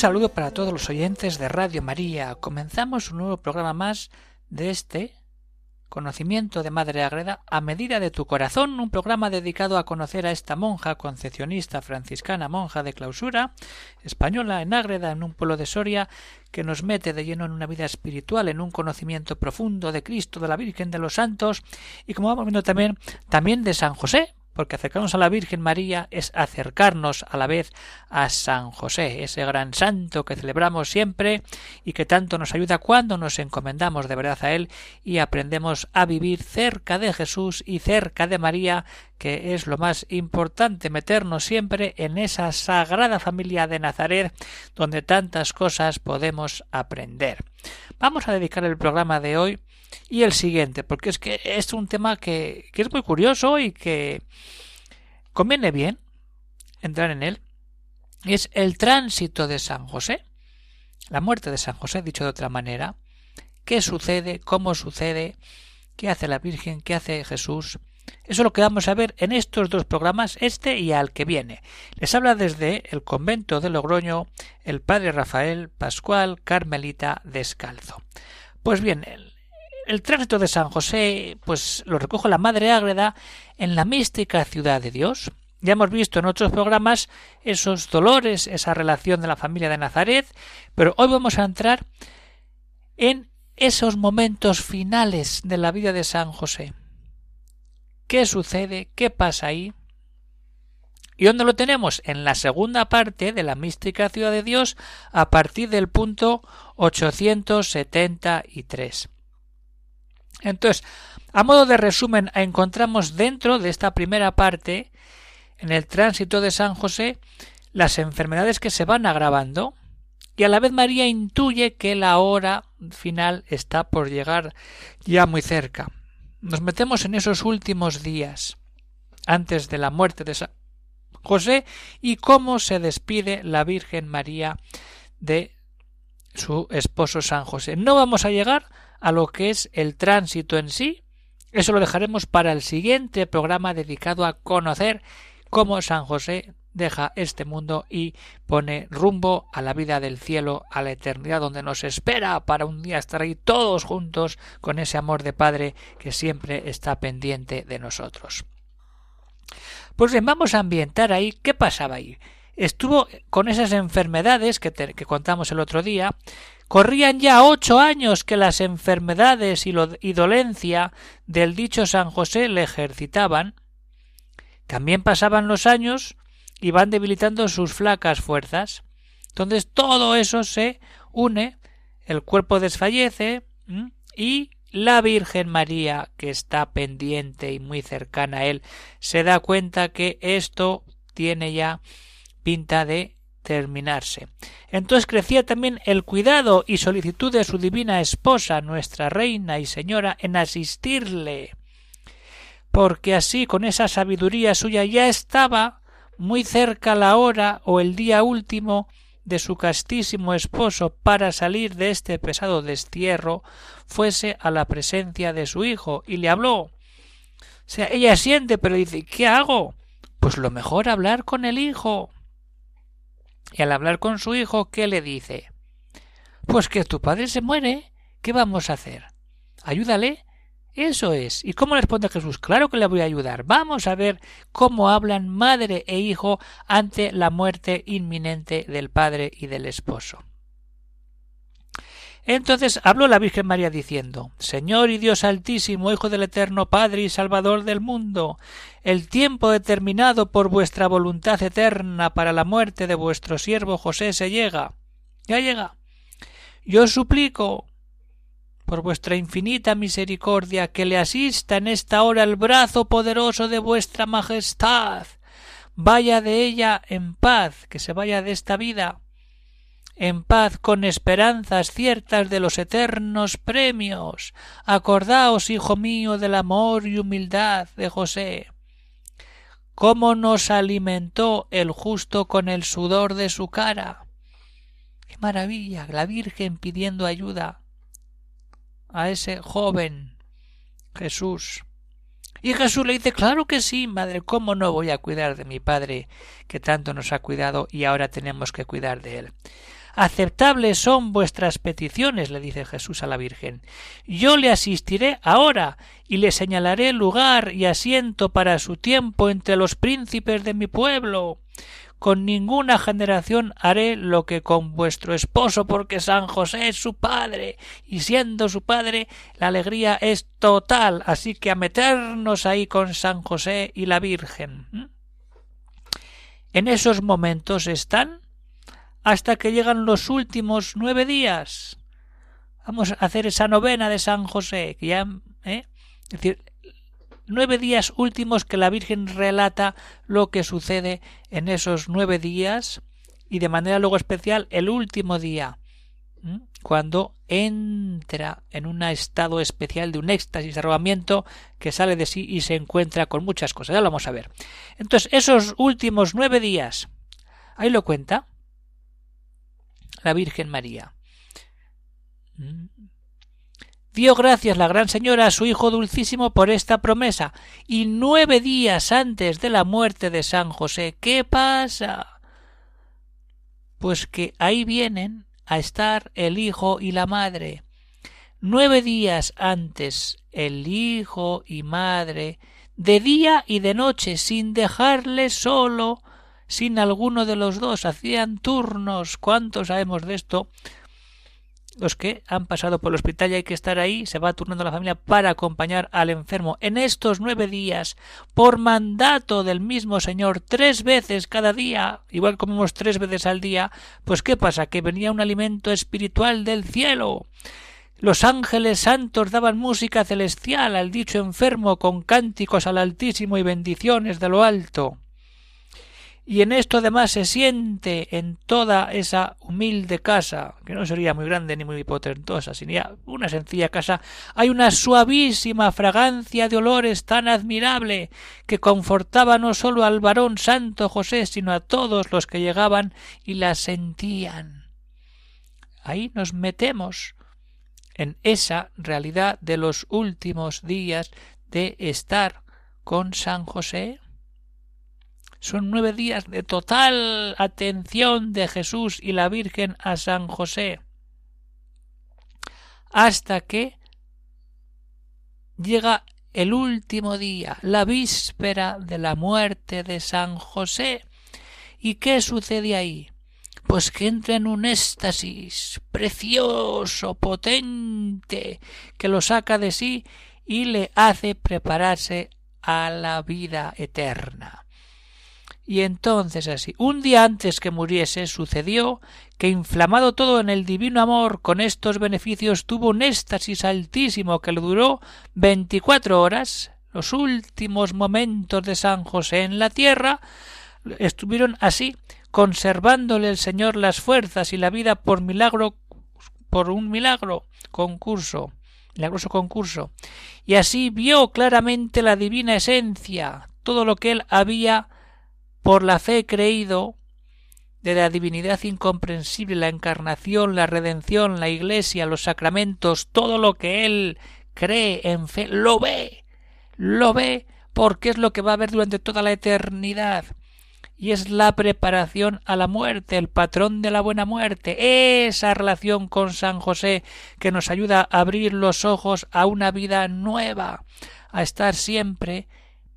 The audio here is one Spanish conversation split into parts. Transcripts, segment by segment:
Saludo para todos los oyentes de Radio María. Comenzamos un nuevo programa más de este Conocimiento de Madre Agreda a medida de tu corazón, un programa dedicado a conocer a esta monja concepcionista franciscana, monja de clausura, española en Ágreda, en un pueblo de Soria, que nos mete de lleno en una vida espiritual, en un conocimiento profundo de Cristo, de la Virgen, de los santos, y como vamos viendo también, también de San José, porque acercarnos a la Virgen María es acercarnos a la vez a San José, ese gran santo que celebramos siempre y que tanto nos ayuda cuando nos encomendamos de verdad a Él y aprendemos a vivir cerca de Jesús y cerca de María, que es lo más importante, meternos siempre en esa sagrada familia de Nazaret donde tantas cosas podemos aprender. Vamos a dedicar el programa de hoy y el siguiente, porque es que es un tema que, que es muy curioso y que conviene bien entrar en él. Es el tránsito de San José, la muerte de San José, dicho de otra manera. ¿Qué sucede? ¿Cómo sucede? ¿Qué hace la Virgen? ¿Qué hace Jesús? Eso es lo que vamos a ver en estos dos programas, este y al que viene. Les habla desde el convento de Logroño el padre Rafael Pascual Carmelita Descalzo. Pues bien, el tránsito de San José, pues lo recoge la Madre Ágreda en la mística ciudad de Dios. Ya hemos visto en otros programas esos dolores, esa relación de la familia de Nazaret, pero hoy vamos a entrar en esos momentos finales de la vida de San José. ¿Qué sucede? ¿Qué pasa ahí? ¿Y dónde lo tenemos? En la segunda parte de la mística ciudad de Dios a partir del punto 873. Entonces, a modo de resumen, encontramos dentro de esta primera parte, en el tránsito de San José, las enfermedades que se van agravando, y a la vez María intuye que la hora final está por llegar ya muy cerca. Nos metemos en esos últimos días, antes de la muerte de San José, y cómo se despide la Virgen María de su esposo San José. No vamos a llegar a lo que es el tránsito en sí. Eso lo dejaremos para el siguiente programa dedicado a conocer cómo San José deja este mundo y pone rumbo a la vida del cielo, a la eternidad donde nos espera para un día estar ahí todos juntos con ese amor de Padre que siempre está pendiente de nosotros. Pues bien, vamos a ambientar ahí qué pasaba ahí. Estuvo con esas enfermedades que, que contamos el otro día, Corrían ya ocho años que las enfermedades y, y dolencia del dicho San José le ejercitaban. También pasaban los años y van debilitando sus flacas fuerzas. Entonces todo eso se une, el cuerpo desfallece y la Virgen María, que está pendiente y muy cercana a él, se da cuenta que esto tiene ya pinta de terminarse. Entonces crecía también el cuidado y solicitud de su divina esposa, nuestra reina y señora, en asistirle, porque así con esa sabiduría suya ya estaba muy cerca la hora o el día último de su castísimo esposo para salir de este pesado destierro, fuese a la presencia de su hijo y le habló. Ella siente, pero dice ¿qué hago? Pues lo mejor hablar con el hijo. Y al hablar con su hijo, ¿qué le dice? Pues que tu padre se muere. ¿Qué vamos a hacer? Ayúdale. Eso es. ¿Y cómo responde Jesús? Claro que le voy a ayudar. Vamos a ver cómo hablan madre e hijo ante la muerte inminente del padre y del esposo. Entonces habló la Virgen María diciendo Señor y Dios Altísimo, Hijo del Eterno Padre y Salvador del mundo, el tiempo determinado por vuestra voluntad eterna para la muerte de vuestro siervo José se llega. Ya llega. Yo suplico por vuestra infinita misericordia que le asista en esta hora el brazo poderoso de vuestra Majestad. Vaya de ella en paz, que se vaya de esta vida en paz con esperanzas ciertas de los eternos premios. Acordaos, hijo mío, del amor y humildad de José. Cómo nos alimentó el justo con el sudor de su cara. Qué maravilla, la Virgen pidiendo ayuda a ese joven Jesús. Y Jesús le dice, claro que sí, madre, ¿cómo no voy a cuidar de mi padre que tanto nos ha cuidado y ahora tenemos que cuidar de él? Aceptables son vuestras peticiones, le dice Jesús a la Virgen. Yo le asistiré ahora y le señalaré lugar y asiento para su tiempo entre los príncipes de mi pueblo. Con ninguna generación haré lo que con vuestro esposo, porque San José es su padre, y siendo su padre, la alegría es total, así que a meternos ahí con San José y la Virgen. En esos momentos están hasta que llegan los últimos nueve días. Vamos a hacer esa novena de San José, que ya, ¿eh? es decir, nueve días últimos que la Virgen relata lo que sucede en esos nueve días y de manera luego especial el último día, cuando entra en un estado especial de un éxtasis arrobamiento que sale de sí y se encuentra con muchas cosas. Ya lo vamos a ver. Entonces, esos últimos nueve días, ahí lo cuenta, la Virgen María. Mm. Dio gracias la Gran Señora a su Hijo Dulcísimo por esta promesa, y nueve días antes de la muerte de San José, ¿qué pasa? Pues que ahí vienen a estar el Hijo y la Madre. Nueve días antes el Hijo y Madre, de día y de noche, sin dejarle solo, sin alguno de los dos, hacían turnos. ¿Cuántos sabemos de esto? Los que han pasado por el hospital y hay que estar ahí, se va turnando la familia para acompañar al enfermo. En estos nueve días, por mandato del mismo Señor, tres veces cada día, igual comemos tres veces al día, pues ¿qué pasa? Que venía un alimento espiritual del cielo. Los ángeles santos daban música celestial al dicho enfermo con cánticos al Altísimo y bendiciones de lo alto. Y en esto además se siente en toda esa humilde casa, que no sería muy grande ni muy potentosa, sino una sencilla casa, hay una suavísima fragancia de olores tan admirable que confortaba no sólo al varón santo José, sino a todos los que llegaban y la sentían. Ahí nos metemos en esa realidad de los últimos días de estar con San José son nueve días de total atención de Jesús y la Virgen a San José, hasta que llega el último día, la víspera de la muerte de San José. ¿Y qué sucede ahí? Pues que entra en un éxtasis precioso, potente, que lo saca de sí y le hace prepararse a la vida eterna. Y entonces así, un día antes que muriese, sucedió que, inflamado todo en el divino amor con estos beneficios, tuvo un éxtasis altísimo que le duró veinticuatro horas. Los últimos momentos de San José en la tierra estuvieron así, conservándole el Señor las fuerzas y la vida por milagro, por un milagro concurso, milagroso concurso. Y así vio claramente la divina esencia, todo lo que él había por la fe creído de la divinidad incomprensible, la encarnación, la redención, la iglesia, los sacramentos, todo lo que él cree en fe, lo ve, lo ve porque es lo que va a ver durante toda la eternidad. Y es la preparación a la muerte, el patrón de la buena muerte, esa relación con San José que nos ayuda a abrir los ojos a una vida nueva, a estar siempre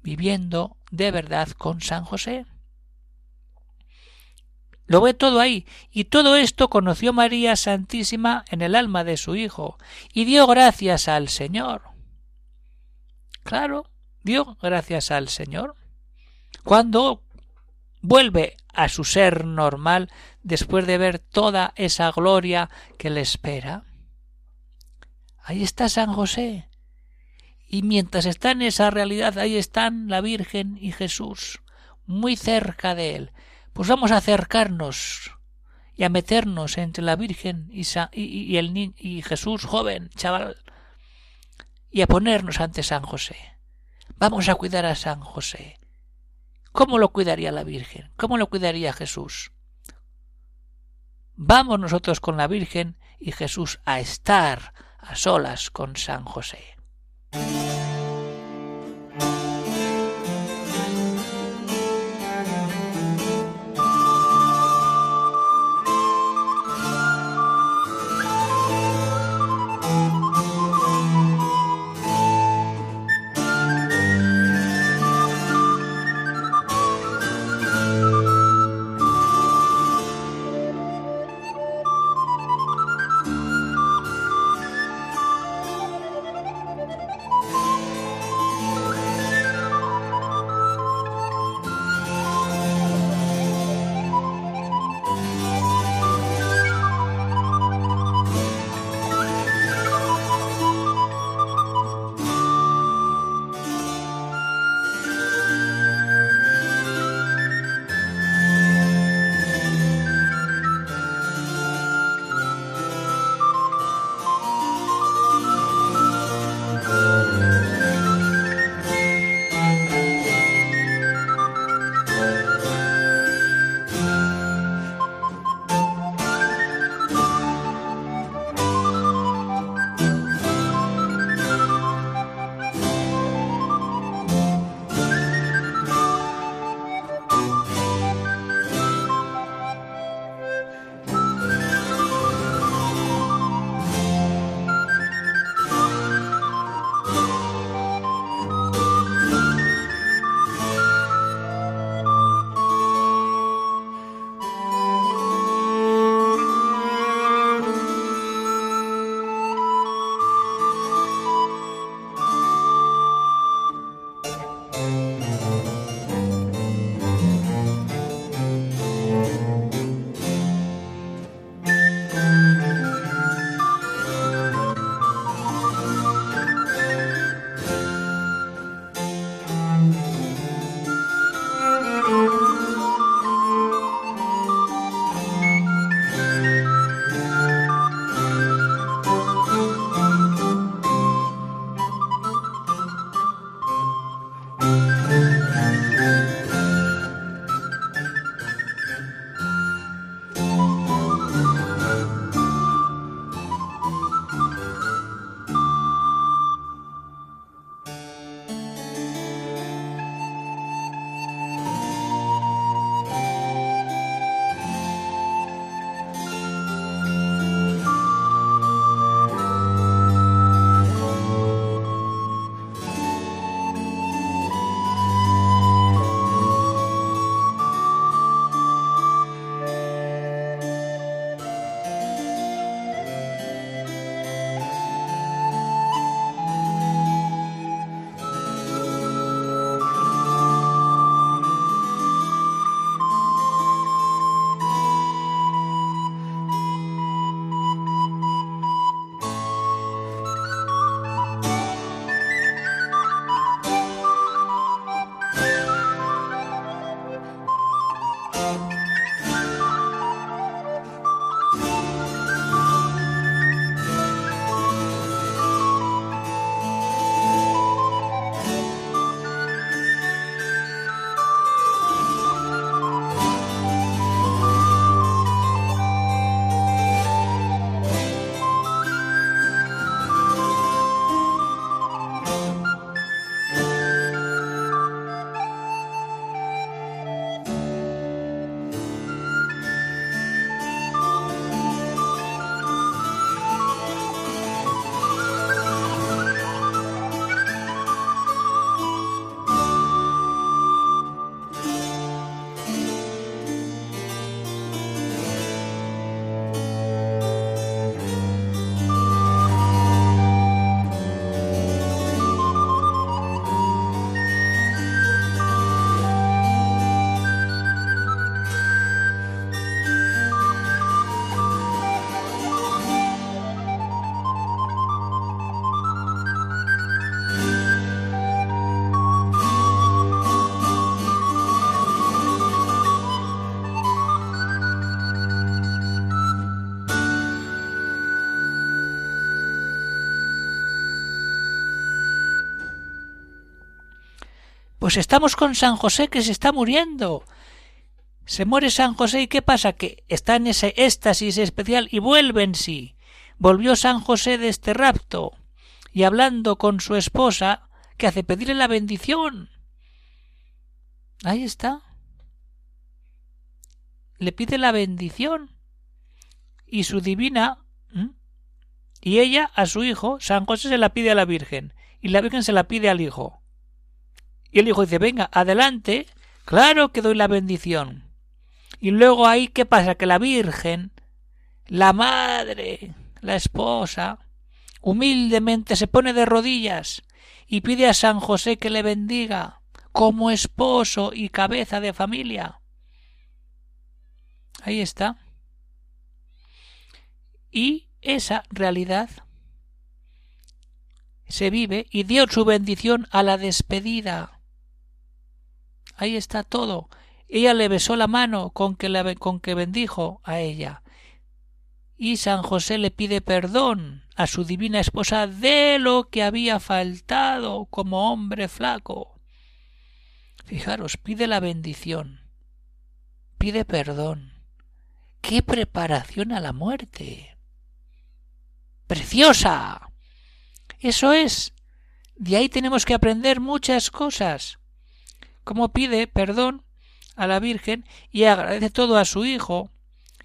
viviendo de verdad con San José. Lo ve todo ahí, y todo esto conoció María Santísima en el alma de su Hijo, y dio gracias al Señor. Claro, dio gracias al Señor. Cuando vuelve a su ser normal después de ver toda esa gloria que le espera. Ahí está San José. Y mientras está en esa realidad, ahí están la Virgen y Jesús, muy cerca de él, pues vamos a acercarnos y a meternos entre la Virgen y, y, el y Jesús joven, chaval, y a ponernos ante San José. Vamos a cuidar a San José. ¿Cómo lo cuidaría la Virgen? ¿Cómo lo cuidaría Jesús? Vamos nosotros con la Virgen y Jesús a estar a solas con San José. Pues estamos con San José que se está muriendo. Se muere San José y ¿qué pasa? Que está en ese éxtasis especial y vuelve en sí. Volvió San José de este rapto y hablando con su esposa, que hace pedirle la bendición. Ahí está. Le pide la bendición. Y su divina y ella a su hijo, San José se la pide a la Virgen, y la Virgen se la pide al hijo. Y el hijo dice, venga, adelante, claro que doy la bendición. Y luego ahí, ¿qué pasa? Que la Virgen, la madre, la esposa, humildemente se pone de rodillas y pide a San José que le bendiga como esposo y cabeza de familia. Ahí está. Y esa realidad se vive y dio su bendición a la despedida. Ahí está todo. Ella le besó la mano con que, con que bendijo a ella. Y San José le pide perdón a su divina esposa de lo que había faltado como hombre flaco. Fijaros, pide la bendición, pide perdón. ¡Qué preparación a la muerte! preciosa. Eso es. De ahí tenemos que aprender muchas cosas. Como pide perdón a la Virgen y agradece todo a su Hijo,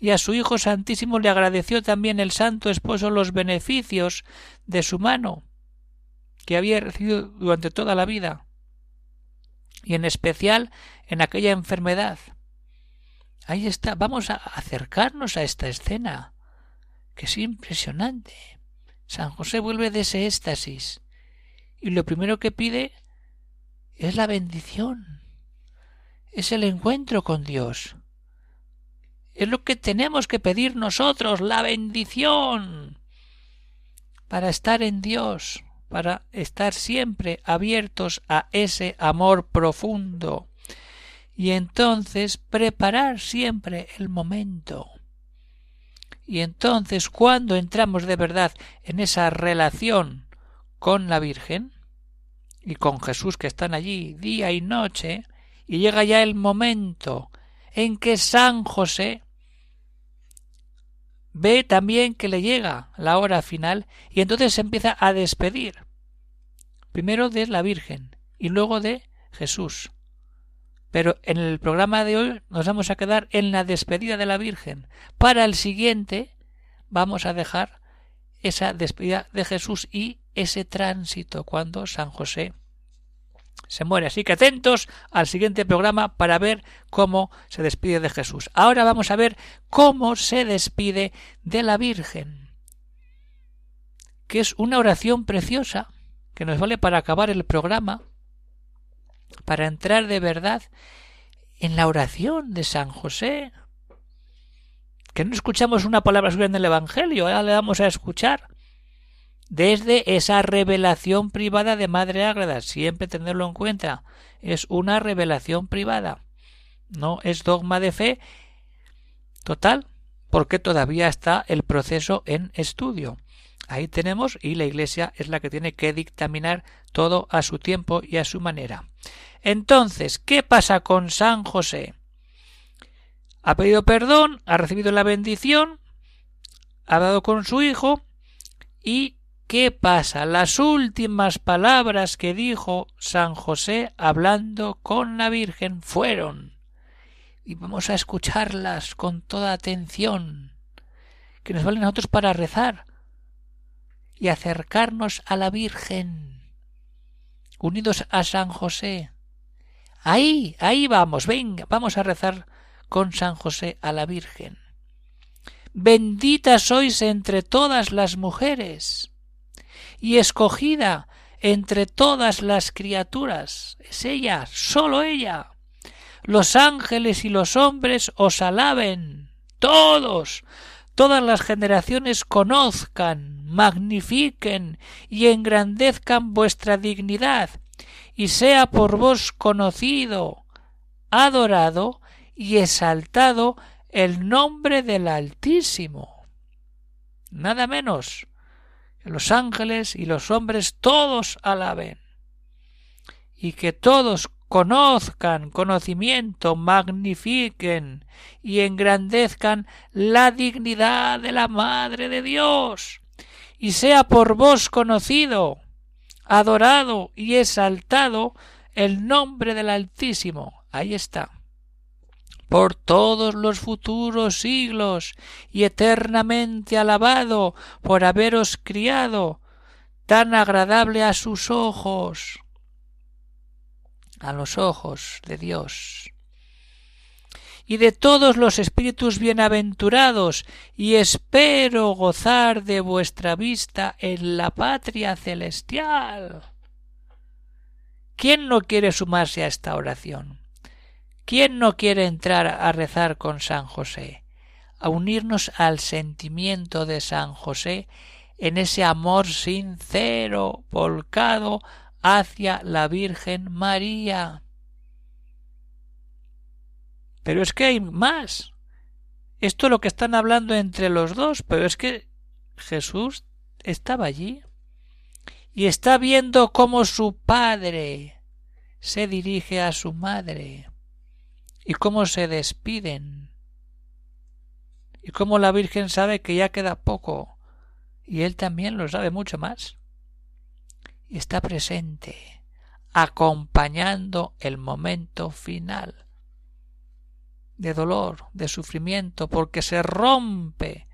y a su Hijo Santísimo le agradeció también el Santo Esposo los beneficios de su mano, que había recibido durante toda la vida, y en especial en aquella enfermedad. Ahí está, vamos a acercarnos a esta escena que es impresionante. San José vuelve de ese éxtasis y lo primero que pide es la bendición, es el encuentro con Dios. Es lo que tenemos que pedir nosotros, la bendición, para estar en Dios, para estar siempre abiertos a ese amor profundo. Y entonces preparar siempre el momento. Y entonces, cuando entramos de verdad en esa relación con la Virgen y con Jesús que están allí día y noche, y llega ya el momento en que San José ve también que le llega la hora final y entonces se empieza a despedir primero de la Virgen y luego de Jesús. Pero en el programa de hoy nos vamos a quedar en la despedida de la Virgen. Para el siguiente vamos a dejar esa despedida de Jesús y ese tránsito cuando San José se muere. Así que atentos al siguiente programa para ver cómo se despide de Jesús. Ahora vamos a ver cómo se despide de la Virgen, que es una oración preciosa que nos vale para acabar el programa para entrar de verdad en la oración de San José. Que no escuchamos una palabra suya en el Evangelio, ahora le vamos a escuchar desde esa revelación privada de Madre Ágreda, siempre tenerlo en cuenta, es una revelación privada, no es dogma de fe total, porque todavía está el proceso en estudio. Ahí tenemos, y la Iglesia es la que tiene que dictaminar todo a su tiempo y a su manera. Entonces, ¿qué pasa con San José? Ha pedido perdón, ha recibido la bendición, ha dado con su hijo, y ¿qué pasa? Las últimas palabras que dijo San José hablando con la Virgen fueron, y vamos a escucharlas con toda atención, que nos valen a nosotros para rezar y acercarnos a la Virgen, unidos a San José, Ahí, ahí vamos, venga, vamos a rezar con San José a la Virgen. Bendita sois entre todas las mujeres y escogida entre todas las criaturas. Es ella, sólo ella. Los ángeles y los hombres os alaben. Todos, todas las generaciones conozcan, magnifiquen y engrandezcan vuestra dignidad y sea por vos conocido, adorado y exaltado el nombre del Altísimo. Nada menos los ángeles y los hombres todos alaben, y que todos conozcan conocimiento, magnifiquen y engrandezcan la dignidad de la Madre de Dios, y sea por vos conocido, adorado y exaltado el nombre del Altísimo. Ahí está. Por todos los futuros siglos y eternamente alabado por haberos criado, tan agradable a sus ojos a los ojos de Dios. Y de todos los espíritus bienaventurados, y espero gozar de vuestra vista en la patria celestial. ¿Quién no quiere sumarse a esta oración? ¿Quién no quiere entrar a rezar con San José? a unirnos al sentimiento de San José en ese amor sincero, volcado hacia la Virgen María. Pero es que hay más. Esto es lo que están hablando entre los dos, pero es que Jesús estaba allí y está viendo cómo su padre se dirige a su madre y cómo se despiden y cómo la Virgen sabe que ya queda poco y él también lo sabe mucho más y está presente, acompañando el momento final de dolor, de sufrimiento, porque se rompe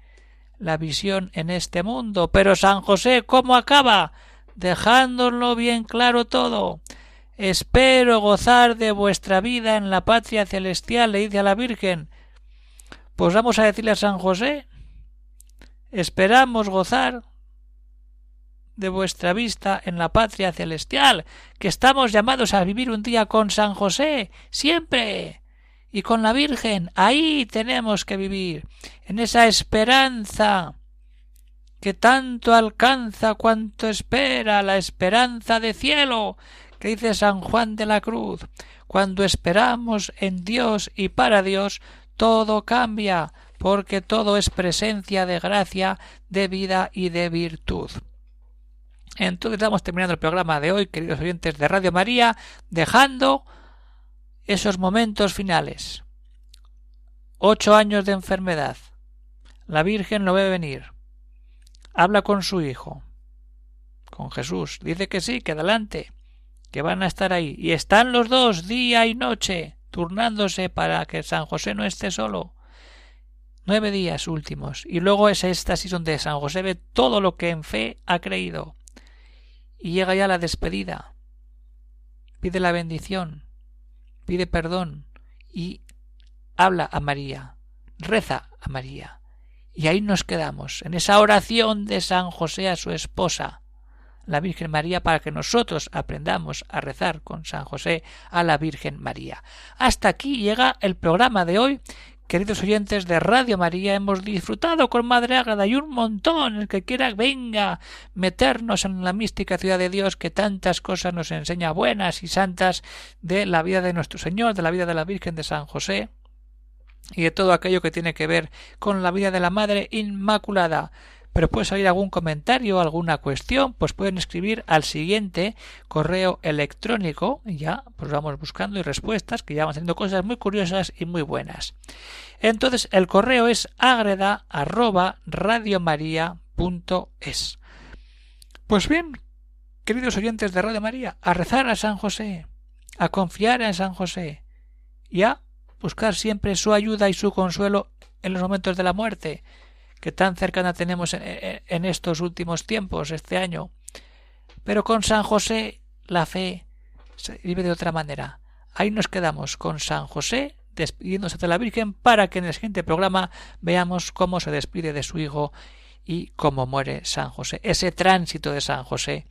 la visión en este mundo. Pero San José, ¿cómo acaba? Dejándolo bien claro todo. Espero gozar de vuestra vida en la patria celestial, le dice a la Virgen. Pues vamos a decirle a San José, esperamos gozar de vuestra vista en la patria celestial, que estamos llamados a vivir un día con San José, siempre, y con la Virgen, ahí tenemos que vivir, en esa esperanza que tanto alcanza cuanto espera la esperanza de cielo, dice San Juan de la Cruz, cuando esperamos en Dios y para Dios, todo cambia, porque todo es presencia de gracia, de vida y de virtud. Entonces estamos terminando el programa de hoy, queridos oyentes de Radio María, dejando esos momentos finales. Ocho años de enfermedad. La Virgen lo ve venir. Habla con su hijo, con Jesús. Dice que sí, que adelante, que van a estar ahí. Y están los dos día y noche, turnándose para que San José no esté solo. Nueve días últimos. Y luego es éxtasis donde San José ve todo lo que en fe ha creído y llega ya la despedida. Pide la bendición, pide perdón y habla a María, reza a María. Y ahí nos quedamos, en esa oración de San José a su esposa, la Virgen María, para que nosotros aprendamos a rezar con San José a la Virgen María. Hasta aquí llega el programa de hoy Queridos oyentes de Radio María, hemos disfrutado con Madre Ágrada y un montón. El que quiera venga meternos en la mística ciudad de Dios que tantas cosas nos enseña buenas y santas de la vida de nuestro Señor, de la vida de la Virgen de San José y de todo aquello que tiene que ver con la vida de la Madre Inmaculada pero puede salir algún comentario, alguna cuestión, pues pueden escribir al siguiente correo electrónico y ya pues vamos buscando y respuestas, que ya vamos haciendo cosas muy curiosas y muy buenas. Entonces el correo es agreda arroba radiomaria.es. Pues bien, queridos oyentes de Radio María, a rezar a San José, a confiar en San José y a buscar siempre su ayuda y su consuelo en los momentos de la muerte, que tan cercana tenemos en estos últimos tiempos, este año. Pero con San José la fe se vive de otra manera. Ahí nos quedamos con San José despidiéndose de la Virgen para que en el siguiente programa veamos cómo se despide de su hijo y cómo muere San José. Ese tránsito de San José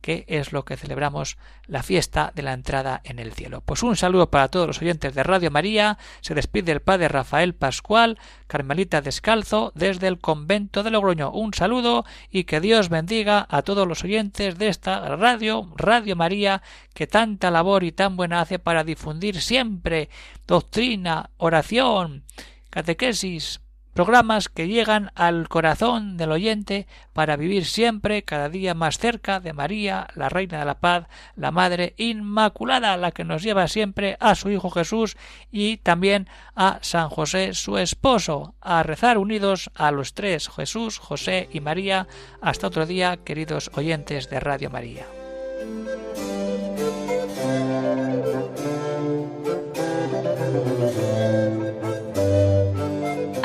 que es lo que celebramos la fiesta de la entrada en el cielo. Pues un saludo para todos los oyentes de Radio María. Se despide el padre Rafael Pascual, Carmelita Descalzo, desde el convento de Logroño. Un saludo y que Dios bendiga a todos los oyentes de esta radio, Radio María, que tanta labor y tan buena hace para difundir siempre doctrina, oración, catequesis, programas que llegan al corazón del oyente para vivir siempre cada día más cerca de María, la Reina de la Paz, la Madre Inmaculada, la que nos lleva siempre a su Hijo Jesús y también a San José, su esposo, a rezar unidos a los tres, Jesús, José y María. Hasta otro día, queridos oyentes de Radio María.